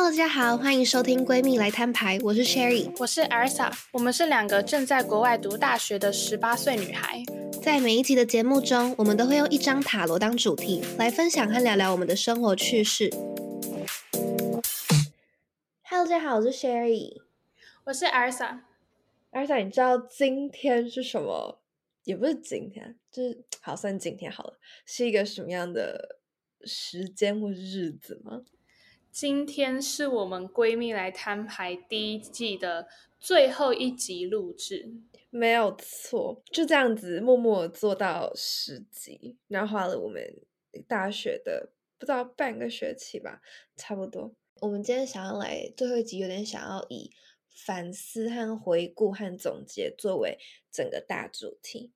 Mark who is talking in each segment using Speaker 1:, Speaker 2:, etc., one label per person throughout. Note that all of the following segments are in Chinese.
Speaker 1: Hello，大家好，欢迎收听闺蜜来摊牌，我是 Sherry，
Speaker 2: 我是 Elsa，我们是两个正在国外读大学的十八岁女孩。
Speaker 1: 在每一集的节目中，我们都会用一张塔罗当主题来分享和聊聊我们的生活趣事。Hello，大家好，我是 Sherry，
Speaker 2: 我是 Elsa。
Speaker 3: Elsa，你知道今天是什么？也不是今天，就是好算今天好了，是一个什么样的时间或日子吗？
Speaker 2: 今天是我们闺蜜来摊牌第一季的最后一集录制，
Speaker 3: 没有错，就这样子默默做到十集，然后花了我们大学的不知道半个学期吧，差不多。
Speaker 1: 我们今天想要来最后一集，有点想要以反思和回顾和总结作为整个大主题。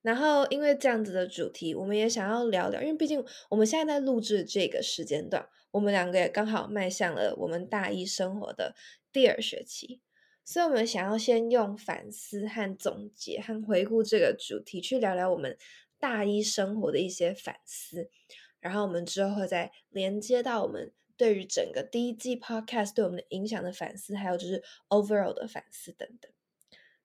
Speaker 1: 然后因为这样子的主题，我们也想要聊聊，因为毕竟我们现在在录制这个时间段。我们两个也刚好迈向了我们大一生活的第二学期，所以我们想要先用反思和总结和回顾这个主题去聊聊我们大一生活的一些反思，然后我们之后会再连接到我们对于整个第一季 podcast 对我们的影响的反思，还有就是 overall 的反思等等。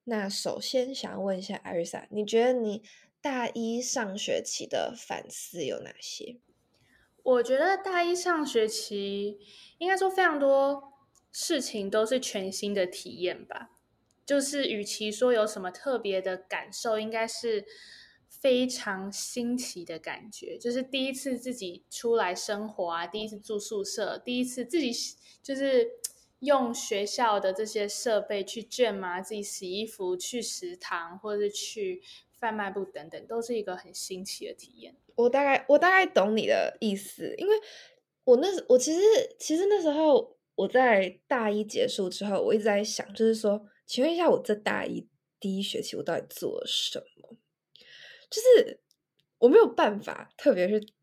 Speaker 1: 那首先想要问一下艾瑞莎，你觉得你大一上学期的反思有哪些？
Speaker 2: 我觉得大一上学期应该说非常多事情都是全新的体验吧。就是与其说有什么特别的感受，应该是非常新奇的感觉。就是第一次自己出来生活啊，第一次住宿舍，第一次自己就是用学校的这些设备去卷嘛，自己洗衣服，去食堂或者去贩卖部等等，都是一个很新奇的体验。
Speaker 3: 我大概我大概懂你的意思，因为我那时我其实其实那时候我在大一结束之后，我一直在想，就是说，请问一下，我在大一第一学期我到底做了什么？就是我没有办法，特别去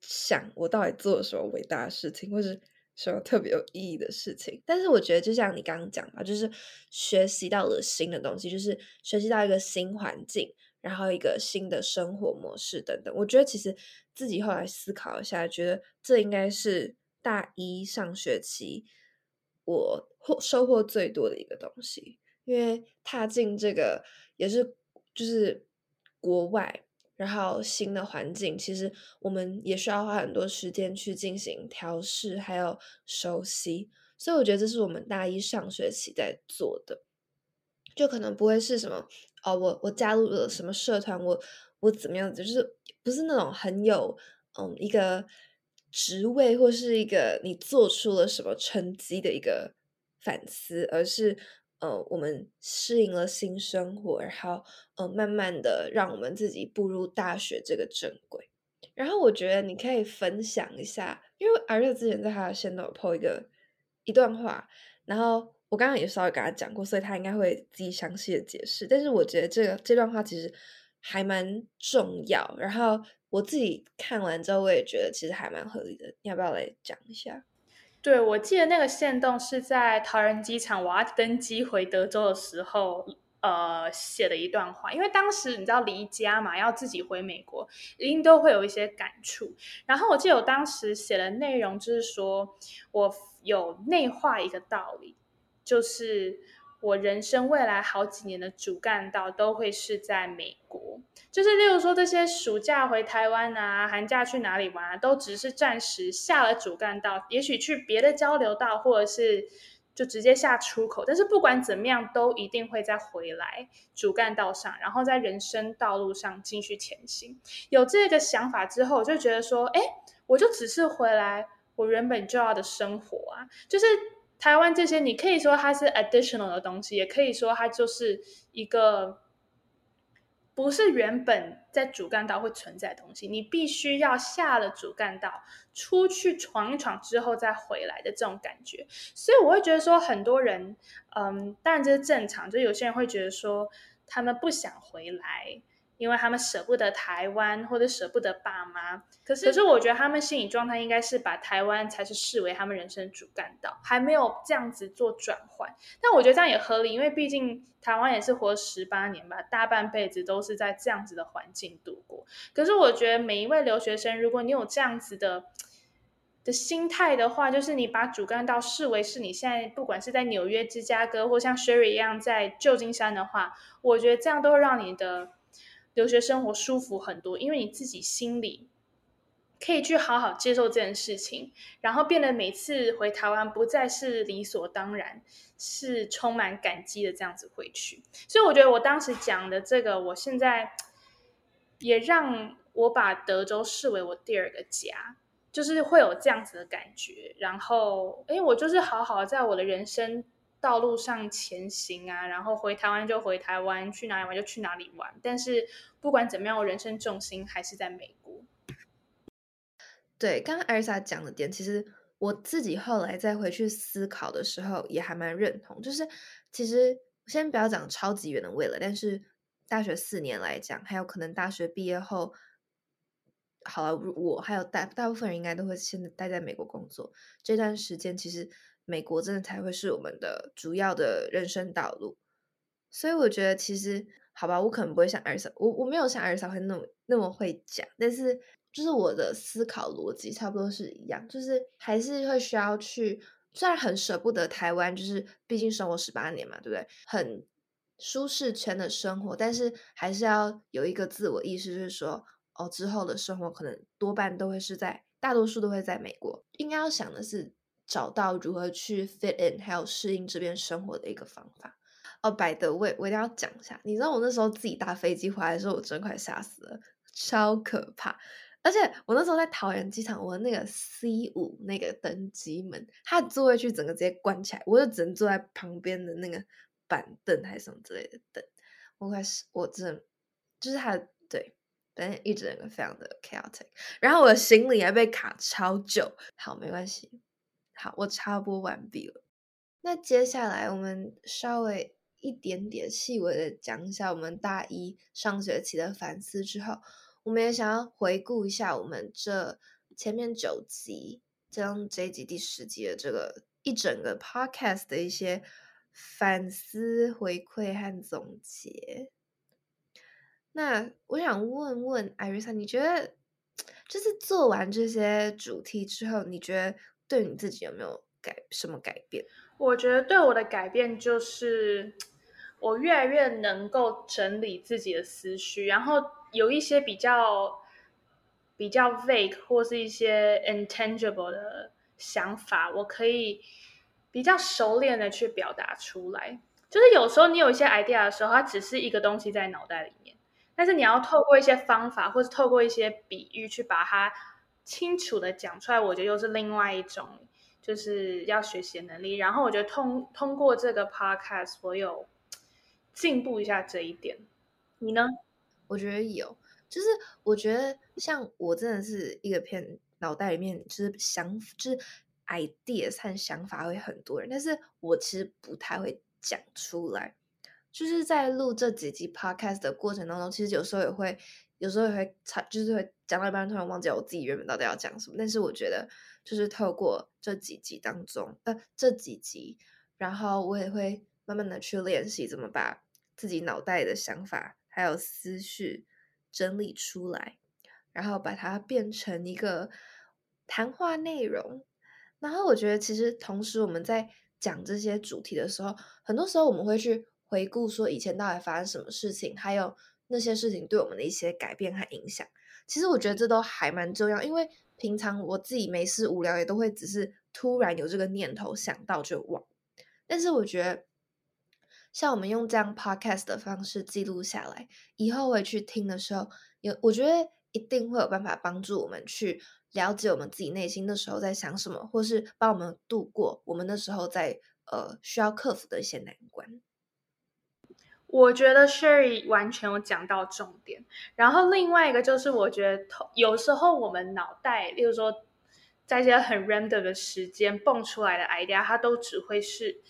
Speaker 3: 想我到底做了什么伟大的事情，或是什么特别有意义的事情。但是我觉得，就像你刚刚讲吧，就是学习到了新的东西，就是学习到一个新环境。然后一个新的生活模式等等，我觉得其实自己后来思考一下，觉得这应该是大一上学期我获收获最多的一个东西，因为踏进这个也是就是国外，然后新的环境，其实我们也需要花很多时间去进行调试，还有熟悉，所以我觉得这是我们大一上学期在做的，就可能不会是什么。哦，我我加入了什么社团？我我怎么样子？就是不是那种很有嗯一个职位或是一个你做出了什么成绩的一个反思，而是呃我们适应了新生活，然后呃慢慢的让我们自己步入大学这个正轨。然后我觉得你可以分享一下，因为儿子之前在他的线都有 po 一个一段话，然后。我刚刚也稍微跟他讲过，所以他应该会自己详细的解释。但是我觉得这个这段话其实还蛮重要。然后我自己看完之后，我也觉得其实还蛮合理的。你要不要来讲一下？
Speaker 2: 对，我记得那个线动是在桃园机场我要登机回德州的时候，呃，写的一段话。因为当时你知道离家嘛，要自己回美国，一定都会有一些感触。然后我记得我当时写的内容就是说我有内化一个道理。就是我人生未来好几年的主干道都会是在美国，就是例如说这些暑假回台湾啊，寒假去哪里玩啊，都只是暂时下了主干道，也许去别的交流道，或者是就直接下出口。但是不管怎么样，都一定会再回来主干道上，然后在人生道路上继续前行。有这个想法之后，我就觉得说，哎，我就只是回来我原本就要的生活啊，就是。台湾这些，你可以说它是 additional 的东西，也可以说它就是一个不是原本在主干道会存在的东西。你必须要下了主干道，出去闯一闯之后再回来的这种感觉。所以我会觉得说，很多人，嗯，当然这是正常，就有些人会觉得说，他们不想回来。因为他们舍不得台湾，或者舍不得爸妈，可是可是我觉得他们心理状态应该是把台湾才是视为他们人生主干道，还没有这样子做转换。但我觉得这样也合理，因为毕竟台湾也是活十八年吧，大半辈子都是在这样子的环境度过。可是我觉得每一位留学生，如果你有这样子的的心态的话，就是你把主干道视为是你现在不管是在纽约、芝加哥，或像 Sherry 一样在旧金山的话，我觉得这样都会让你的留学生活舒服很多，因为你自己心里可以去好好接受这件事情，然后变得每次回台湾不再是理所当然，是充满感激的这样子回去。所以我觉得我当时讲的这个，我现在也让我把德州视为我第二个家。就是会有这样子的感觉，然后，哎，我就是好好在我的人生道路上前行啊，然后回台湾就回台湾，去哪里玩就去哪里玩。但是不管怎么样，我人生重心还是在美国。
Speaker 3: 对，刚刚艾莎讲的点，其实我自己后来再回去思考的时候，也还蛮认同。就是其实先不要讲超级远的未来，但是大学四年来讲，还有可能大学毕业后。好了，我还有大大部分人应该都会现在待在美国工作。这段时间其实美国真的才会是我们的主要的人生道路。所以我觉得其实好吧，我可能不会像二嫂，我我没有像二嫂会那么那么会讲，但是就是我的思考逻辑差不多是一样，就是还是会需要去，虽然很舍不得台湾，就是毕竟生活十八年嘛，对不对？很舒适圈的生活，但是还是要有一个自我意识，就是说。哦，之后的生活可能多半都会是在，大多数都会在美国。应该要想的是找到如何去 fit in，还有适应这边生活的一个方法。哦，，by the way，，我一定要讲一下。你知道我那时候自己搭飞机回来的时候，我真快吓死了，超可怕。而且我那时候在桃园机场，我那个 C 五那个登机门，它的座位区整个直接关起来，我就只能坐在旁边的那个板凳还是什么之类的等。我快是，我真的就是它对。但一整个非常的 chaotic，然后我的行李还被卡超久。好，没关系。好，我插播完毕了。那接下来我们稍微一点点细微的讲一下我们大一上学期的反思之后，我们也想要回顾一下我们这前面九集，将这一集第十集的这个一整个 podcast 的一些反思、回馈和总结。那我想问问艾瑞莎，你觉得 就是做完这些主题之后，你觉得对你自己有没有改什么改变？
Speaker 2: 我觉得对我的改变就是，我越来越能够整理自己的思绪，然后有一些比较比较 vague 或是一些 intangible 的想法，我可以比较熟练的去表达出来。就是有时候你有一些 idea 的时候，它只是一个东西在脑袋里面。但是你要透过一些方法，或者透过一些比喻去把它清楚的讲出来，我觉得又是另外一种就是要学习能力。然后我觉得通通过这个 podcast，我有进步一下这一点。你呢？
Speaker 3: 我觉得有，就是我觉得像我真的是一个偏脑袋里面就是想就是 ideas 和想法会很多人，但是我其实不太会讲出来。就是在录这几集 podcast 的过程当中，其实有时候也会，有时候也会差，就是会讲到一半突然忘记我自己原本到底要讲什么。但是我觉得，就是透过这几集当中，呃，这几集，然后我也会慢慢的去练习怎么把自己脑袋的想法还有思绪整理出来，然后把它变成一个谈话内容。然后我觉得，其实同时我们在讲这些主题的时候，很多时候我们会去。回顾说以前到底发生什么事情，还有那些事情对我们的一些改变和影响，其实我觉得这都还蛮重要。因为平常我自己没事无聊，也都会只是突然有这个念头想到就忘。但是我觉得，像我们用这样 podcast 的方式记录下来，以后回去听的时候，有我觉得一定会有办法帮助我们去了解我们自己内心的时候在想什么，或是帮我们度过我们那时候在呃需要克服的一些难关。
Speaker 2: 我觉得 Sherry 完全有讲到重点，然后另外一个就是，我觉得有时候我们脑袋，例如说，在一些很 random 的时间蹦出来的 idea，它都只会是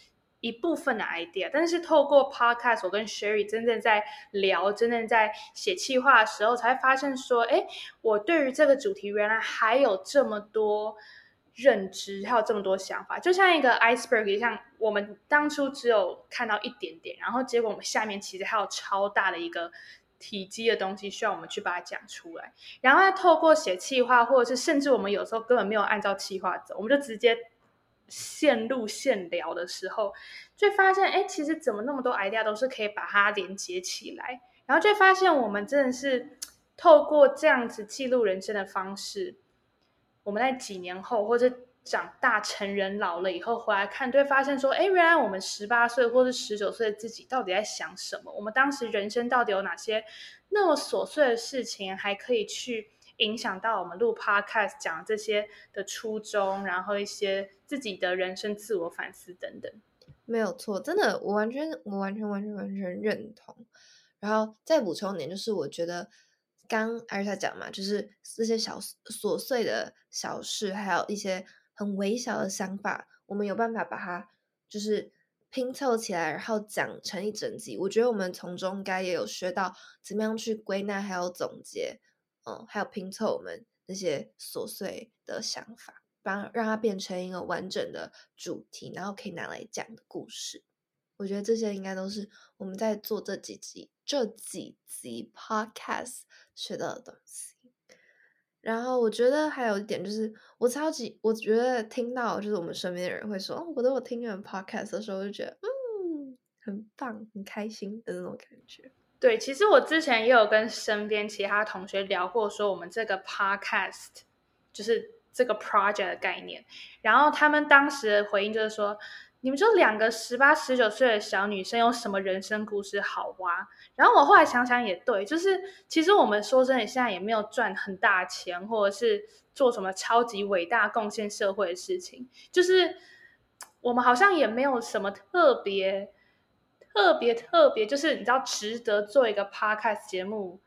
Speaker 2: 一部分的 idea。但是透过 podcast，我跟 Sherry 真正在聊，真正在写企划的时候，才发现说，哎，我对于这个主题原来还有这么多。认知还有这么多想法，就像一个 iceberg，像我们当初只有看到一点点，然后结果我们下面其实还有超大的一个体积的东西，需要我们去把它讲出来。然后再透过写企划，或者是甚至我们有时候根本没有按照企划走，我们就直接线路线聊的时候，就发现，哎，其实怎么那么多 idea 都是可以把它连接起来。然后就发现，我们真的是透过这样子记录人生的方式，我们在几年后或者。长大成人老了以后回来看，就会发现说，哎，原来我们十八岁或是十九岁的自己到底在想什么？我们当时人生到底有哪些那么琐碎的事情，还可以去影响到我们录 podcast 讲这些的初衷，然后一些自己的人生自我反思等等。
Speaker 3: 没有错，真的，我完全，我完全，完全，完全认同。然后再补充一点，就是我觉得刚艾瑞莎讲嘛，就是这些小琐碎的小事，还有一些。很微小的想法，我们有办法把它就是拼凑起来，然后讲成一整集。我觉得我们从中应该也有学到怎么样去归纳，还有总结，嗯，还有拼凑我们那些琐碎的想法，帮让它变成一个完整的主题，然后可以拿来讲的故事。我觉得这些应该都是我们在做这几集这几集 podcast 学到的东西。然后我觉得还有一点就是，我超级我觉得听到就是我们身边的人会说，哦，我都有听你们 podcast 的时候，我就觉得嗯，很棒，很开心的那种感觉。
Speaker 2: 对，其实我之前也有跟身边其他同学聊过，说我们这个 podcast 就是这个 project 的概念，然后他们当时的回应就是说。你们就两个十八、十九岁的小女生，有什么人生故事好挖？然后我后来想想也对，就是其实我们说真的，现在也没有赚很大钱，或者是做什么超级伟大贡献社会的事情，就是我们好像也没有什么特别、特别、特别，就是你知道值得做一个 podcast 节目。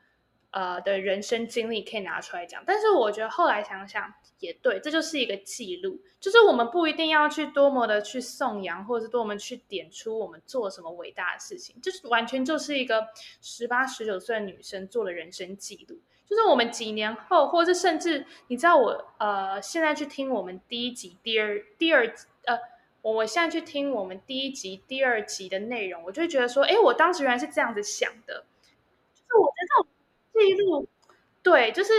Speaker 2: 呃的人生经历可以拿出来讲，但是我觉得后来想想也对，这就是一个记录，就是我们不一定要去多么的去颂扬，或者是多么去点出我们做什么伟大的事情，就是完全就是一个十八十九岁的女生做的人生记录，就是我们几年后，或者是甚至你知道我呃现在去听我们第一集、第二、第二呃，我我现在去听我们第一集、第二集的内容，我就会觉得说，哎，我当时原来是这样子想的，就是我觉得这种。记录，对，就是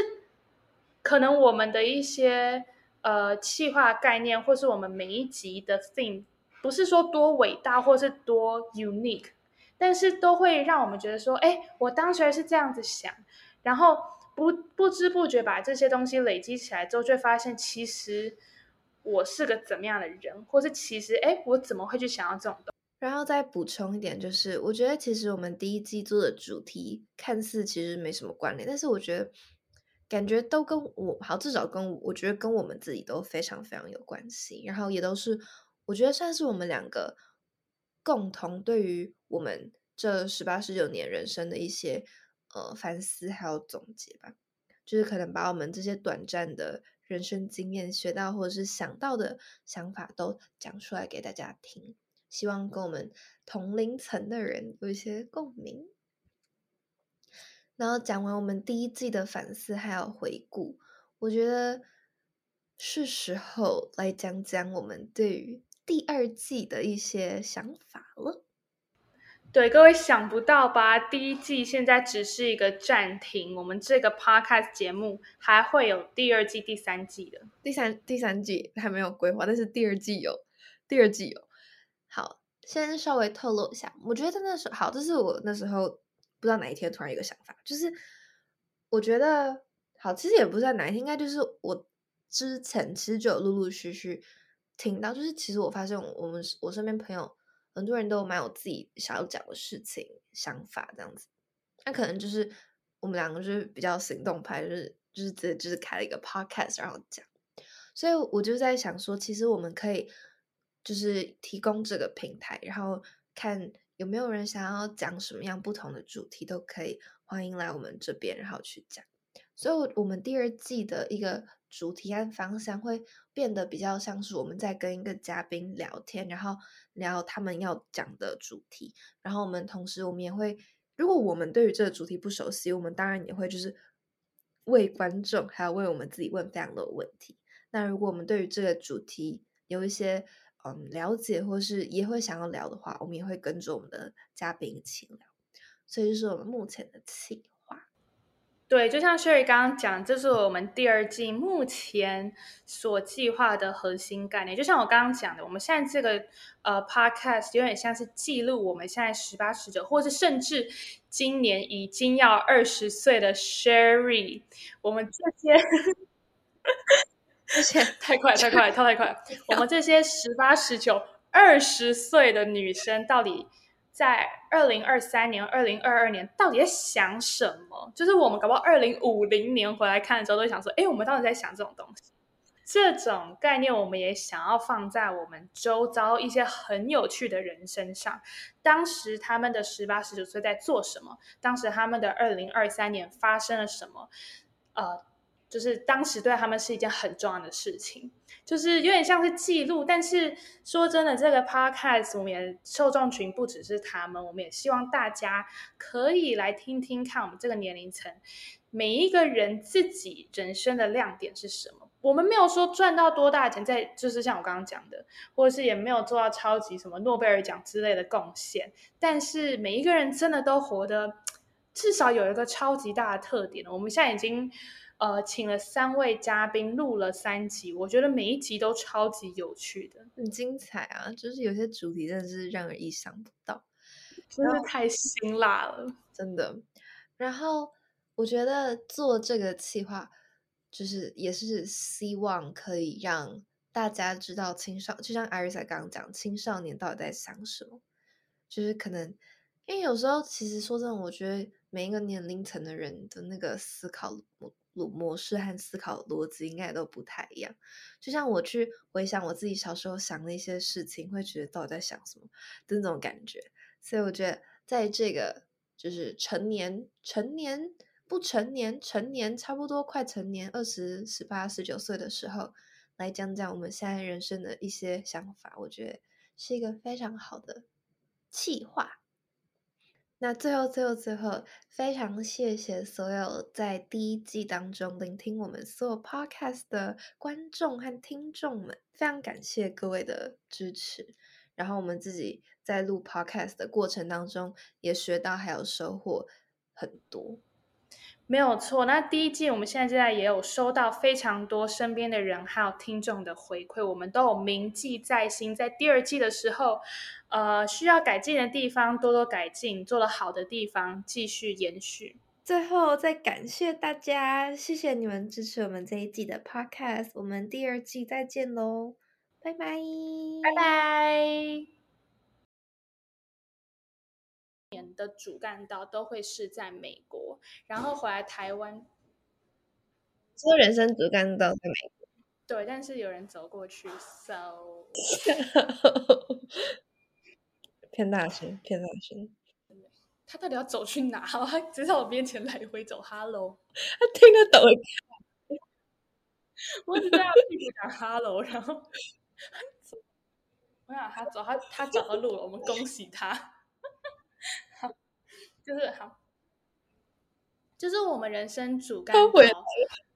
Speaker 2: 可能我们的一些呃企划概念，或是我们每一集的 theme，不是说多伟大或是多 unique，但是都会让我们觉得说，哎，我当时是这样子想，然后不不知不觉把这些东西累积起来之后，就会发现其实我是个怎么样的人，或是其实哎，我怎么会去想要这种东。
Speaker 3: 然后再补充一点，就是我觉得其实我们第一季做的主题看似其实没什么关联，但是我觉得感觉都跟我好，至少跟我觉得跟我们自己都非常非常有关系。然后也都是我觉得算是我们两个共同对于我们这十八十九年人生的一些呃反思还有总结吧，就是可能把我们这些短暂的人生经验学到或者是想到的想法都讲出来给大家听。希望跟我们同龄层的人有一些共鸣。然后讲完我们第一季的反思还有回顾，我觉得是时候来讲讲我们对于第二季的一些想法了。
Speaker 2: 对，各位想不到吧？第一季现在只是一个暂停，我们这个 podcast 节目还会有第二季、第三季的。
Speaker 3: 第三第三季还没有规划，但是第二季有，第二季有。好，先稍微透露一下，我觉得那时候好，这是我那时候不知道哪一天突然有个想法，就是我觉得好，其实也不知道哪一天，应该就是我之前其实就有陆陆续续听到，就是其实我发现我们我身边朋友很多人都蛮有自己想要讲的事情想法这样子，那可能就是我们两个就是比较行动派，就是就是直接就是开了一个 podcast 然后讲，所以我就在想说，其实我们可以。就是提供这个平台，然后看有没有人想要讲什么样不同的主题，都可以欢迎来我们这边，然后去讲。所以，我们第二季的一个主题和方向会变得比较像是我们在跟一个嘉宾聊天，然后聊他们要讲的主题。然后，我们同时我们也会，如果我们对于这个主题不熟悉，我们当然也会就是为观众还有为我们自己问非常多的问题。那如果我们对于这个主题有一些，嗯，了解或是也会想要聊的话，我们也会跟着我们的嘉宾一起聊。所以就是我们目前的计划。
Speaker 2: 对，就像 Sherry 刚刚讲，这是我们第二季目前所计划的核心概念。就像我刚刚讲的，我们现在这个呃 Podcast 有点像是记录我们现在十八、十九，或是甚至今年已经要二十岁的 Sherry，我们这些。
Speaker 3: 而且
Speaker 2: 太快 太快跳太快！我们这些十八、十九、二十岁的女生，到底在二零二三年、二零二二年到底在想什么？就是我们搞不好二零五零年回来看的时候，都会想说：“哎，我们到底在想这种东西？”这种概念，我们也想要放在我们周遭一些很有趣的人身上。当时他们的十八、十九岁在做什么？当时他们的二零二三年发生了什么？呃。就是当时对他们是一件很重要的事情，就是有点像是记录。但是说真的，这个 podcast 我们也受众群不只是他们，我们也希望大家可以来听听看，我们这个年龄层每一个人自己人生的亮点是什么。我们没有说赚到多大钱，在就是像我刚刚讲的，或者是也没有做到超级什么诺贝尔奖之类的贡献。但是每一个人真的都活得至少有一个超级大的特点。我们现在已经。呃，请了三位嘉宾录了三集，我觉得每一集都超级有趣的，
Speaker 3: 很精彩啊！就是有些主题真的是让人意想不到，
Speaker 2: 真的太辛辣了，
Speaker 3: 真的。然后我觉得做这个企划，就是也是希望可以让大家知道青少，就像艾瑞莎刚刚讲，青少年到底在想什么，就是可能因为有时候其实说真的，我觉得每一个年龄层的人的那个思考。模式和思考逻辑应该都不太一样。就像我去回想我自己小时候想的一些事情，会觉得到底在想什么的那种感觉。所以我觉得，在这个就是成年、成年、不成年、成年，差不多快成年，二十、十八、十九岁的时候，来讲讲我们现在人生的一些想法，我觉得是一个非常好的气划。那最后，最后，最后，非常谢谢所有在第一季当中聆听我们所有 podcast 的观众和听众们，非常感谢各位的支持。然后我们自己在录 podcast 的过程当中，也学到还有收获很多。
Speaker 2: 没有错，那第一季我们现在现在也有收到非常多身边的人还有听众的回馈，我们都有铭记在心。在第二季的时候，呃，需要改进的地方多多改进，做得好的地方继续延续。
Speaker 3: 最后再感谢大家，谢谢你们支持我们这一季的 Podcast，我们第二季再见喽，拜拜，
Speaker 2: 拜拜。年的主干道都会是在美国，然后回来台湾。
Speaker 3: 说人生主干道在美国，
Speaker 2: 对，但是有人走过去，so
Speaker 3: 骗大声，骗大声。
Speaker 2: 他到底要走去哪？他只在我面前来回走，hello。
Speaker 3: 他听得懂。
Speaker 2: 我只在他屁股讲 hello，然后我想他走，他他找到路了，我们恭喜他。就是好，就是我们人生主干。
Speaker 3: 他回来了，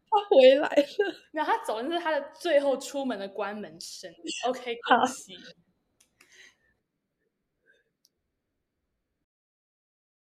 Speaker 3: 他回来了。
Speaker 2: 没有，他走的是他的最后出门的关门声。OK，恭喜。